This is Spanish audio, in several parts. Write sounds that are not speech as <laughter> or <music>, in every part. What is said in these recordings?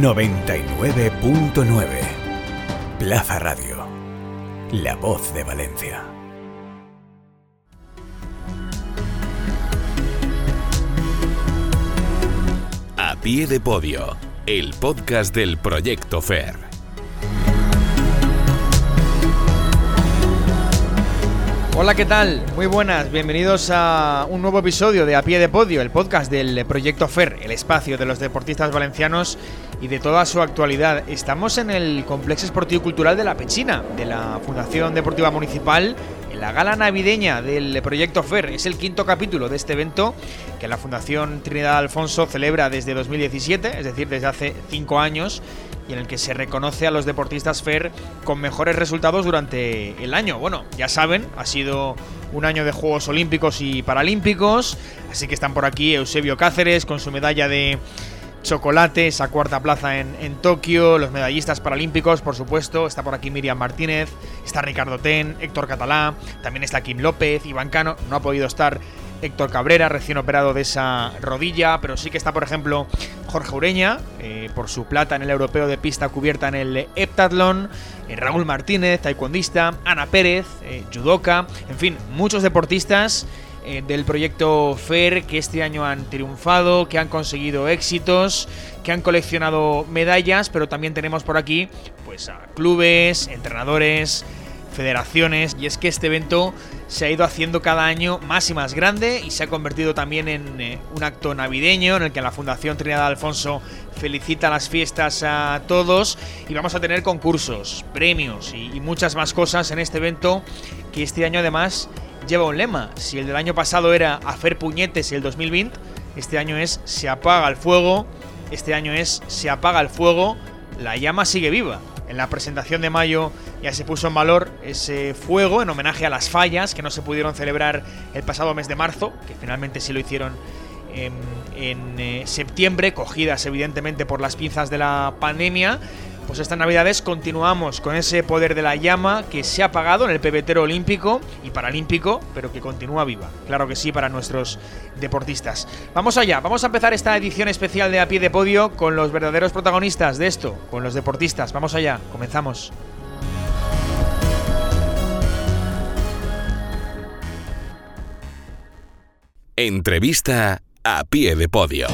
99.9 Plaza Radio. La voz de Valencia. A pie de podio, el podcast del Proyecto FER. Hola, ¿qué tal? Muy buenas, bienvenidos a un nuevo episodio de A Pie de Podio, el podcast del Proyecto FER, el espacio de los deportistas valencianos y de toda su actualidad. Estamos en el Complejo Esportivo Cultural de la Pechina, de la Fundación Deportiva Municipal, en la gala navideña del Proyecto FER. Es el quinto capítulo de este evento que la Fundación Trinidad Alfonso celebra desde 2017, es decir, desde hace cinco años y en el que se reconoce a los deportistas FER con mejores resultados durante el año. Bueno, ya saben, ha sido un año de Juegos Olímpicos y Paralímpicos, así que están por aquí Eusebio Cáceres con su medalla de chocolate, esa cuarta plaza en, en, Tokio, los medallistas paralímpicos, por supuesto, está por aquí Miriam Martínez, está Ricardo Ten, Héctor Catalá, también está Kim López, Iván Cano, no ha podido estar Héctor Cabrera, recién operado de esa rodilla, pero sí que está, por ejemplo, Jorge Ureña, eh, por su plata en el europeo de pista cubierta en el heptatlón, eh, Raúl Martínez, taekwondista, Ana Pérez, eh, judoka, en fin, muchos deportistas eh, del proyecto FER que este año han triunfado, que han conseguido éxitos, que han coleccionado medallas, pero también tenemos por aquí pues a clubes, entrenadores, federaciones. Y es que este evento se ha ido haciendo cada año más y más grande y se ha convertido también en eh, un acto navideño en el que la Fundación Trinidad Alfonso felicita las fiestas a todos y vamos a tener concursos, premios y, y muchas más cosas en este evento que este año además lleva un lema. Si el del año pasado era hacer puñetes y el 2020, este año es se apaga el fuego, este año es se apaga el fuego, la llama sigue viva. En la presentación de mayo ya se puso en valor ese fuego en homenaje a las fallas que no se pudieron celebrar el pasado mes de marzo, que finalmente sí lo hicieron en, eh, septiembre, cogidas evidentemente por las pinzas de la pandemia. Pues estas navidades continuamos con ese poder de la llama que se ha apagado en el pebetero olímpico y paralímpico, pero que continúa viva. Claro que sí para nuestros deportistas. Vamos allá, vamos a empezar esta edición especial de A Pie de Podio con los verdaderos protagonistas de esto, con los deportistas. Vamos allá, comenzamos. Entrevista a pie de podio.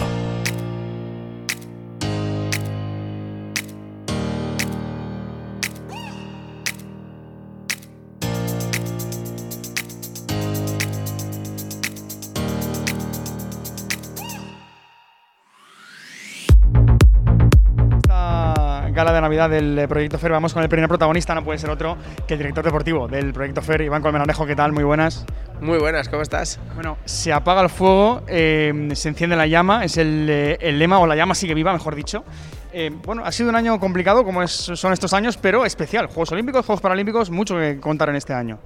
Navidad del Proyecto FER. Vamos con el primer protagonista, no puede ser otro que el director deportivo del Proyecto FER, Iván Colmenarejo. ¿Qué tal? Muy buenas. Muy buenas, ¿cómo estás? Bueno, se apaga el fuego, eh, se enciende la llama, es el, eh, el, lema, o la llama sigue viva, mejor dicho. Eh, bueno, ha sido un año complicado, como es, son estos años, pero especial. Juegos Olímpicos, Juegos Paralímpicos, mucho que contar en este año.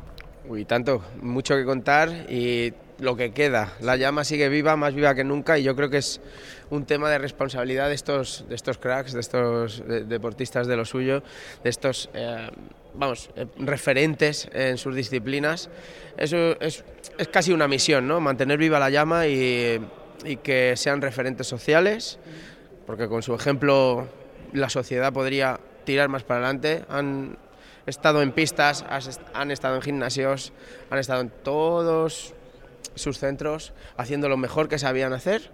Uy, tanto, mucho que contar y lo que queda. La llama sigue viva, más viva que nunca y yo creo que es un tema de responsabilidad de estos, de estos cracks, de estos de, deportistas de lo suyo, de estos, eh, vamos, eh, referentes en sus disciplinas. Eso es, es, casi una misión, ¿no? Mantener viva la llama y, y que sean referentes sociales, porque con su ejemplo la sociedad podría tirar más para adelante. Han, estado en pistas, han estado en gimnasios, han estado en todos sus centros haciendo lo mejor que sabían hacer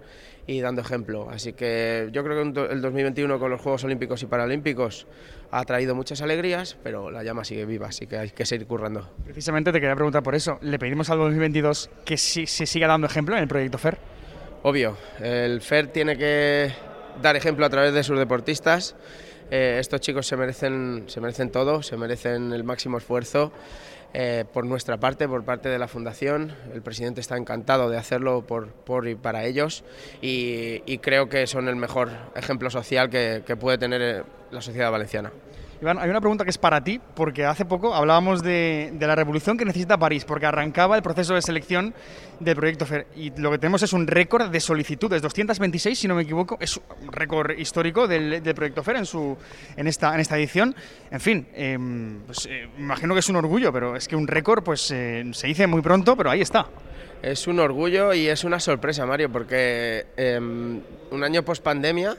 y dando ejemplo. Así que yo creo que el 2021 con los Juegos Olímpicos y Paralímpicos ha traído muchas alegrías, pero la llama sigue viva, así que hay que seguir currando. Precisamente te quería preguntar por eso. ¿Le pedimos al 2022 que sí, se siga dando ejemplo en el proyecto FER? Obvio, el FER tiene que dar ejemplo a través de sus deportistas. Eh, estos chicos se merecen, se merecen todo, se merecen el máximo esfuerzo. Eh, por nuestra parte, por parte de la Fundación. El presidente está encantado de hacerlo por, por y para ellos y, y, creo que son el mejor ejemplo social que, que puede tener la sociedad valenciana. Iván, hay una pregunta que es para ti, porque hace poco hablábamos de, la revolución que necesita París, porque arrancaba el proceso de selección del proyecto FER y lo que tenemos es un récord de solicitudes, 226 si no me equivoco, es un récord histórico del, del proyecto FER en, su, en, esta, en esta edición. En fin, eh, pues, eh, imagino que es un orgullo, pero es que un récord pues eh, se dice muy pronto, pero ahí está. Es un orgullo y es una sorpresa, Mario, porque un año post pandemia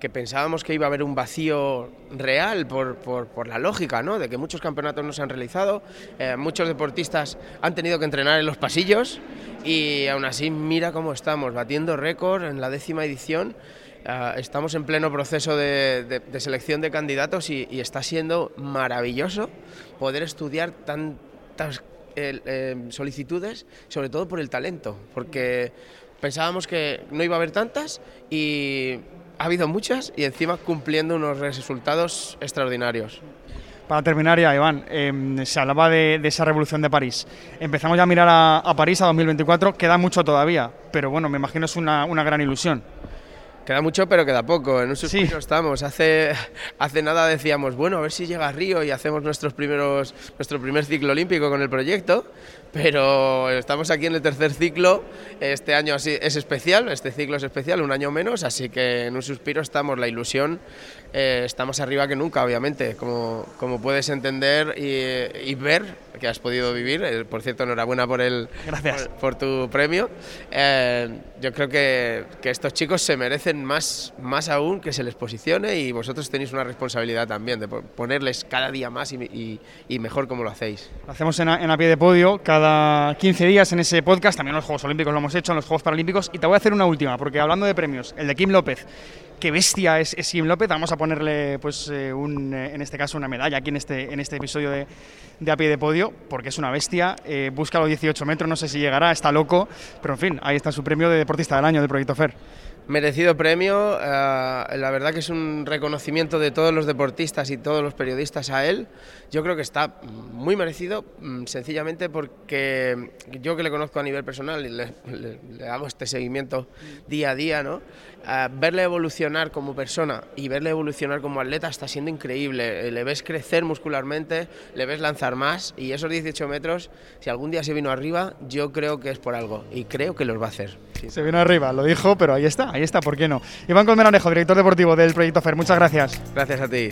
que pensábamos que iba a haber un vacío real por, por, la lógica, ¿no? De que muchos campeonatos no se han realizado, eh, muchos deportistas han tenido que entrenar en los pasillos y aún así mira cómo estamos, batiendo récord en la décima edición. Eh, estamos en pleno proceso de, selección de candidatos y, está siendo maravilloso poder estudiar tantas solicitudes, sobre todo por el talento, porque pensábamos que no iba a haber tantas y ha habido muchas y encima cumpliendo unos resultados extraordinarios. Para terminar ya, Iván, em, se hablaba de, esa revolución de París. Empezamos ya a mirar a, París, a 2024, queda mucho todavía, pero bueno, me imagino es una gran ilusión. Queda mucho, pero queda poco. En un suspiro estamos. Hace, hace nada decíamos, bueno, a ver si llega a Río y hacemos nuestros primeros, nuestro primer ciclo olímpico con el proyecto. Pero estamos aquí en el tercer ciclo. Este año es especial, este ciclo es especial, un año menos. Así que en un suspiro estamos. La ilusión eh, está más arriba que nunca, obviamente, como, como puedes entender y, y ver que has podido vivir. Eh, por cierto, enhorabuena por, el, Gracias. Por, tu premio. Eh, yo creo que, que, estos chicos se merecen más, más aún que se les posicione y vosotros tenéis una responsabilidad también de ponerles cada día más y, y, mejor como lo hacéis. Lo hacemos en a, pie de podio cada 15 días en ese podcast. También en los Juegos Olímpicos lo hemos hecho, en los Juegos Paralímpicos. Y te voy a hacer una última, porque hablando de premios, el de Kim López qué bestia es, Kim López. Vamos a ponerle, pues, eh, un, eh, en este caso, una medalla aquí en este, en este episodio de, de A Pie de Podio, porque es una bestia. Eh, busca los 18 metros, no sé si llegará, está loco. Pero en fin, ahí está su premio de Deportista del Año del Proyecto FER. Merecido premio, la verdad que es un reconocimiento de todos los deportistas y todos los periodistas a él. Yo creo que está muy merecido, mm, sencillamente porque yo que le conozco a nivel personal y le, hago este seguimiento día a día, ¿no? verle evolucionar como persona y verle evolucionar como atleta está siendo increíble. Eh, le ves crecer muscularmente, le ves lanzar más y esos 18 metros, si algún día se vino arriba, yo creo que es por algo y creo que los va a hacer. Se vino arriba, lo dijo, pero ahí está, ahí está, ¿por qué no? Iván Colmenarejo, director deportivo del Proyecto FER, muchas gracias. Gracias a ti.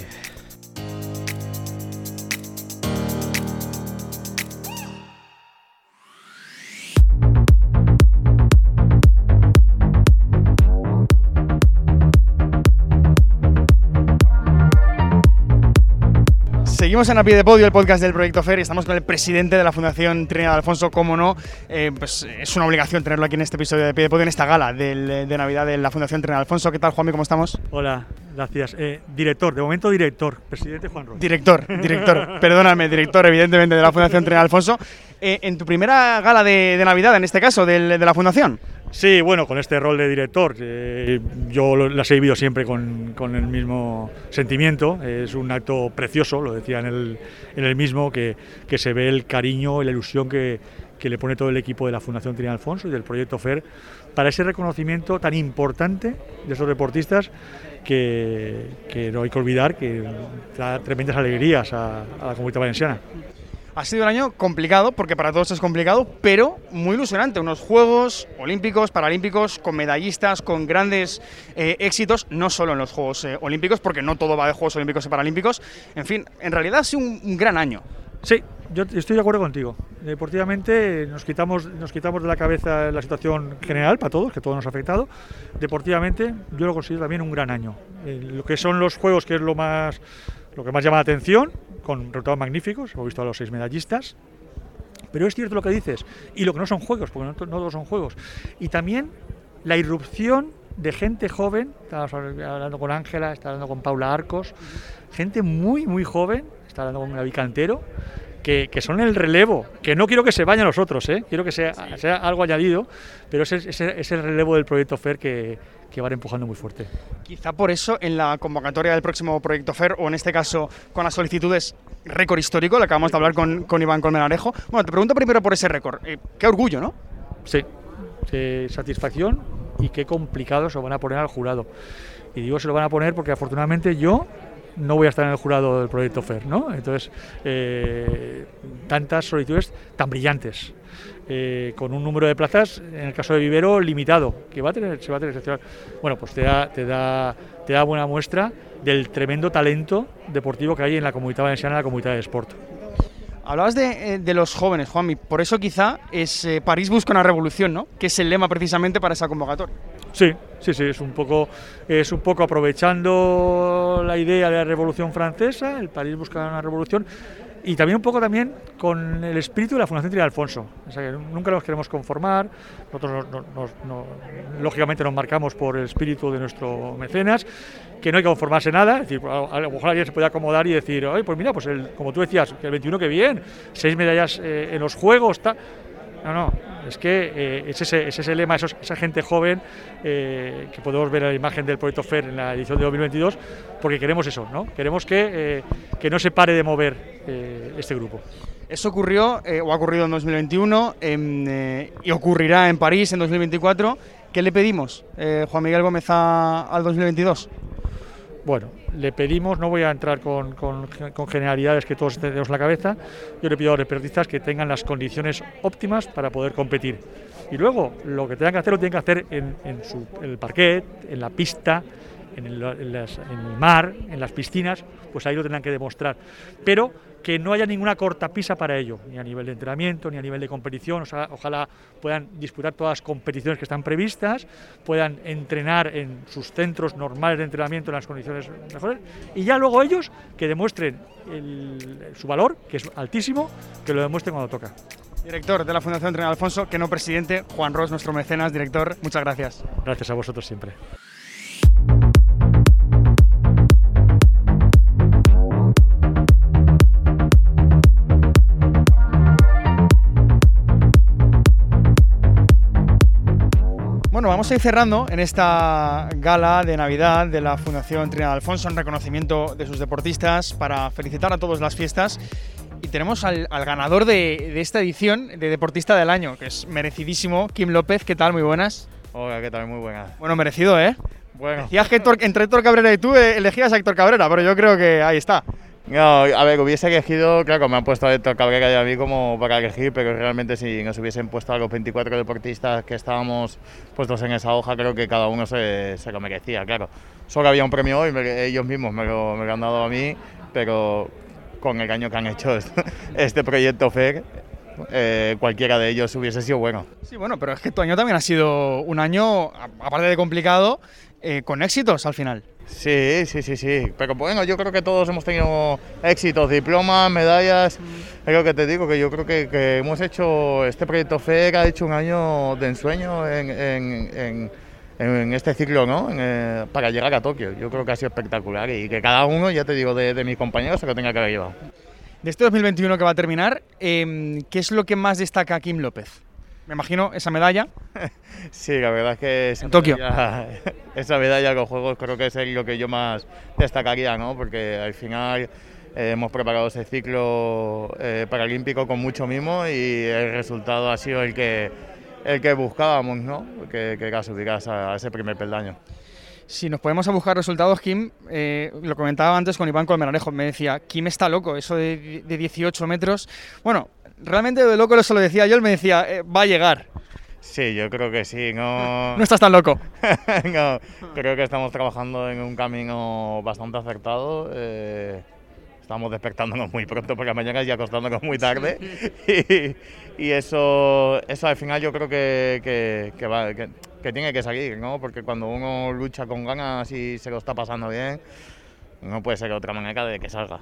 Seguimos en A Pie de Podio, el podcast del Proyecto FER, y estamos con el presidente de la Fundación Trinidad Alfonso, como no, eh, pues es una obligación tenerlo aquí en este episodio de Pie de Podio, en esta gala de Navidad de la Fundación Trinidad Alfonso. ¿Qué tal, Juanmi? ¿Cómo estamos? Hola, gracias. Eh, director, de momento director, presidente Juan Roy. Director, director, <laughs> perdóname, director, evidentemente, de la Fundación Trinidad Alfonso. Eh, en tu primera gala de, Navidad, en este caso, de la Fundación. Sí, bueno, con este rol de director, yo las he vivido siempre con, el mismo sentimiento. Es un acto precioso, lo decía en el, en el mismo, que, que, se ve el cariño y la ilusión que, que, le pone todo el equipo de la Fundación Trinidad Alfonso y del proyecto FER para ese reconocimiento tan importante de esos deportistas que, que no hay que olvidar que da tremendas alegrías a la comunidad valenciana. Ha sido un año complicado, porque para todos es complicado, pero muy ilusionante. Unos Juegos Olímpicos, Paralímpicos, con medallistas, con grandes eh, éxitos, no solo en los Juegos eh, Olímpicos, porque no todo va de Juegos Olímpicos y Paralímpicos. En fin, en realidad ha sido un, gran año. Sí, yo estoy de acuerdo contigo. Deportivamente nos quitamos, nos quitamos de la cabeza la situación general para todos, que todo nos ha afectado. Deportivamente yo lo considero también un gran año. Eh, lo que son los juegos, que es lo más, lo que más llama la atención, con resultados magníficos, hemos visto a los seis medallistas, pero es cierto lo que dices, y lo que no son juegos, porque no, todos son juegos, y también la irrupción de gente joven, estábamos hablando con Ángela, está hablando con Paula Arcos, gente muy, muy joven, está hablando con Gaby Cantero, que, que, son el relevo, que no quiero que se vayan los otros, ¿eh? quiero que sea, sea algo añadido, pero es, es, es el relevo del proyecto FER que, que van empujando muy fuerte. Quizá por eso en la convocatoria del próximo proyecto FER, o en este caso con las solicitudes récord histórico, le acabamos de hablar con, con Iván Colmenarejo. Bueno, te pregunto primero por ese récord. Eh, qué orgullo, ¿no? Sí, satisfacción y qué complicado se lo van a poner al jurado. Y digo se lo van a poner porque afortunadamente yo no voy a estar en el jurado del proyecto FER, ¿no? Entonces, eh, tantas solicitudes tan brillantes. Eh, con un número de plazas, en el caso de Vivero, limitado, que va a tener, se va a tener Bueno, pues te da, te da, te da buena muestra del tremendo talento deportivo que hay en la comunidad valenciana, en la comunidad de sport. Hablabas de, eh, de, los jóvenes, Juanmi, por eso quizá es eh, París busca una revolución, ¿no? Que es el lema precisamente para esa convocatoria. Sí, Sí, sí, es un poco, es un poco aprovechando la idea de la Revolución Francesa, el París busca una revolución, y también un poco también con el espíritu de la Fundación Trinidad Alfonso. Nunca nos queremos conformar, nosotros nos- nos- nos- lógicamente nos marcamos por el espíritu de nuestro mecenas, que no hay que conformarse nada, es decir, a, lo mejor alguien se puede acomodar y decir, Ay, pues mira, pues el, como tú decías, el 21 que bien, seis medallas eh, en los Juegos, tal. No, no, es que eh, es, ese, es ese lema, esos- esa gente joven eh, que podemos ver en la imagen del proyecto FER en la edición de 2022, porque queremos eso, ¿no? Queremos que, eh, que no se pare de mover este grupo. Eso ocurrió o ha ocurrido en 2021 em, eh, y ocurrirá en París en 2024. ¿Qué le pedimos, Juan Miguel Gómez, a- al 2022? Bueno, le pedimos, no voy a entrar con, con- generalidades que todos tenemos en la cabeza, yo le pido a los deportistas que tengan las condiciones óptimas para poder competir. Y luego, lo que tengan que hacer, lo tienen que hacer en, en su- el parquet, en la pista, en el, en el mar, en las piscinas, pues ahí lo tendrán que demostrar. Pero que no haya ninguna cortapisa para ello, ni a nivel de entrenamiento, ni a nivel de competición. O sea, ojalá puedan disputar todas las competiciones que están previstas, puedan entrenar en sus centros normales de entrenamiento en las condiciones mejores, y ya luego ellos que demuestren el- su valor, que es altísimo, que lo demuestren cuando toca. Director de la Fundación Trinidad Alfonso, que no presidente, Juan Ros, nuestro mecenas, director, muchas gracias. Gracias a vosotros siempre. Bueno, vamos a ir cerrando en esta gala de Navidad de la Fundación Trinidad Alfonso en reconocimiento de sus deportistas para felicitar a todos las fiestas. Y tenemos al, al ganador de, de esta edición de Deportista del Año, que es merecidísimo, Kim López. ¿Qué tal? Muy buenas. Hola, ¿qué tal? Muy buena. Bueno, merecido, ¿eh? Bueno, Decías que entre Héctor Cabrera y tú eh, elegías a Héctor Cabrera, pero yo creo que ahí está. No, a ver, hubiese elegido, claro, me han puesto Héctor Cabrera y a mí como para elegir, pero realmente si nos hubiesen puesto a los 24 deportistas que estábamos puestos en esa hoja, creo que cada uno se, se lo merecía, claro. Solo había un premio hoy, me- ellos mismos me lo, me lo han dado a mí, pero con el año que han hecho este, <laughs> este proyecto FER, eh, cualquiera de ellos hubiese sido bueno. Sí, bueno, pero es que tu año también ha sido un año, aparte de complicado, eh, con éxitos al final. Sí, sí, sí, sí. Pero bueno, yo creo que todos hemos tenido éxitos, diplomas, medallas. Es lo que te digo, que yo creo que, que hemos hecho, este proyecto FER ha hecho un año de ensueño en, en- en- en este ciclo, ¿no? Eh, para llegar a Tokio. Yo creo que ha sido espectacular y que cada uno, ya te digo, de, de mis compañeros se lo tenga que haber llevado. De este 2021 que va a terminar, em, ¿qué es lo que más destaca Kim López? Me imagino esa medalla. <laughs> Sí, la verdad es que esa En Tokio. medalla- <laughs> esa medalla los Juegos creo que es lo que yo más destacaría, ¿no? Porque al final eh, hemos preparado ese ciclo eh, paralímpico con mucho mimo y el resultado ha sido el que, el que buscábamos, ¿no? Que, que a, a ese primer peldaño. Si nos podemos a buscar resultados, Kim, eh, lo comentaba antes con Iván Colmenarejo, me decía, Kim está loco, eso de, de 18 metros. Bueno, realmente de loco se lo decía yo, él me decía, eh, va a llegar. Sí, yo creo que sí, no... <laughs> No estás tan loco. <laughs> no, creo que estamos trabajando en un camino bastante acertado. eh, estamos despertándonos muy pronto por la mañana y acostándonos muy tarde. <laughs> Y, y eso, eso al final yo creo que, que, que va- que- que tiene que salir, ¿no? Porque cuando uno lucha con ganas y se lo está pasando bien, no puede ser otra manera de que salga.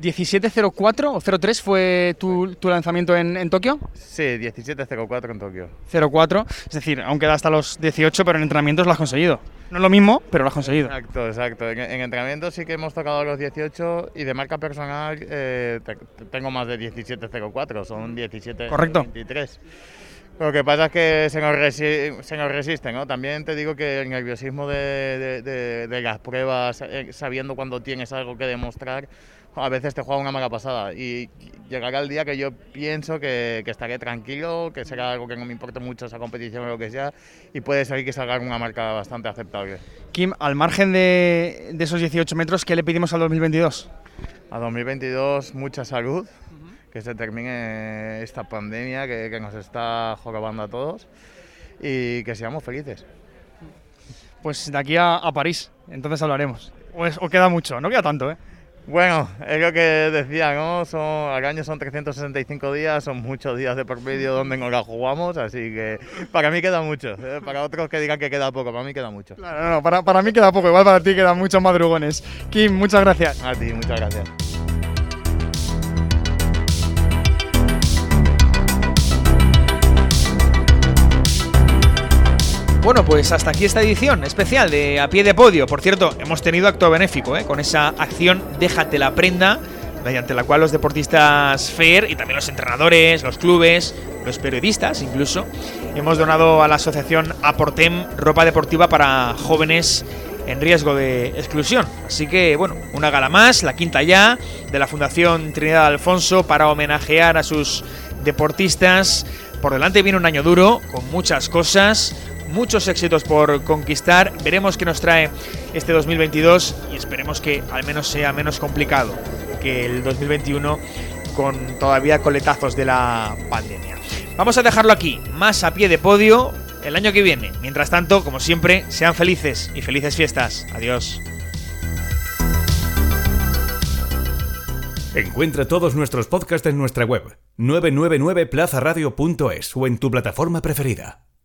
17.04 o 03 fue tu, tu lanzamiento en, en Tokio. Sí, 17.04 en Tokio. 04, es decir, aún queda hasta los 18, pero en entrenamientos lo has conseguido. No es lo mismo, pero lo has conseguido. Exacto, exacto. En, en entrenamiento sí que hemos tocado los 18 y de marca personal eh, te- tengo más de 17.04, son 17.23. Correcto. Lo que pasa es que se nos, resi- se nos resiste, ¿no? También te digo que el nerviosismo de, de- de- de las pruebas, eh, sabiendo cuando tienes algo que demostrar, a veces te juega una mala pasada. Y llegará el día que yo pienso que, que estaré tranquilo, que será algo que no me importe mucho esa competición o lo que sea, y puede salir que salga una marca bastante aceptable. Kim, al margen de, de esos 18 metros, ¿qué le pedimos al 2022? A 2022 mucha salud, que se termine esta pandemia que, que nos está jorobando a todos y que seamos felices. Pues de aquí a, a París, entonces hablaremos. O, es- o queda mucho, no queda tanto, ¿eh? Bueno, es lo que decía, ¿no? Son, al año son 365 días, son muchos días de por medio donde no la jugamos, así que para mí queda mucho. ¿eh? Para otros que digan que queda poco, para mí queda mucho. Claro, no, para, para mí queda poco, igual para ti quedan muchos madrugones. Kim, muchas gracias. A ti, muchas gracias. Bueno, pues hasta aquí esta edición especial de A Pie de Podio. Por cierto, hemos tenido acto benéfico ¿eh? con esa acción Déjate la prenda, mediante la cual los deportistas FAIR y también los entrenadores, los clubes, los periodistas incluso, hemos donado a la asociación Aportem ropa deportiva para jóvenes en riesgo de exclusión. Así que, bueno, una gala más, la quinta ya, de la Fundación Trinidad Alfonso para homenajear a sus deportistas. Por delante viene un año duro, con muchas cosas, muchos éxitos por conquistar. Veremos qué nos trae este 2022 y esperemos que al menos sea menos complicado que el 2021 con todavía coletazos de la pandemia. Vamos a dejarlo aquí, más a pie de podio el año que viene. Mientras tanto, como siempre, sean felices y felices fiestas. Adiós. Encuentra todos nuestros podcasts en nuestra web 999plazaradio.es o en tu plataforma preferida.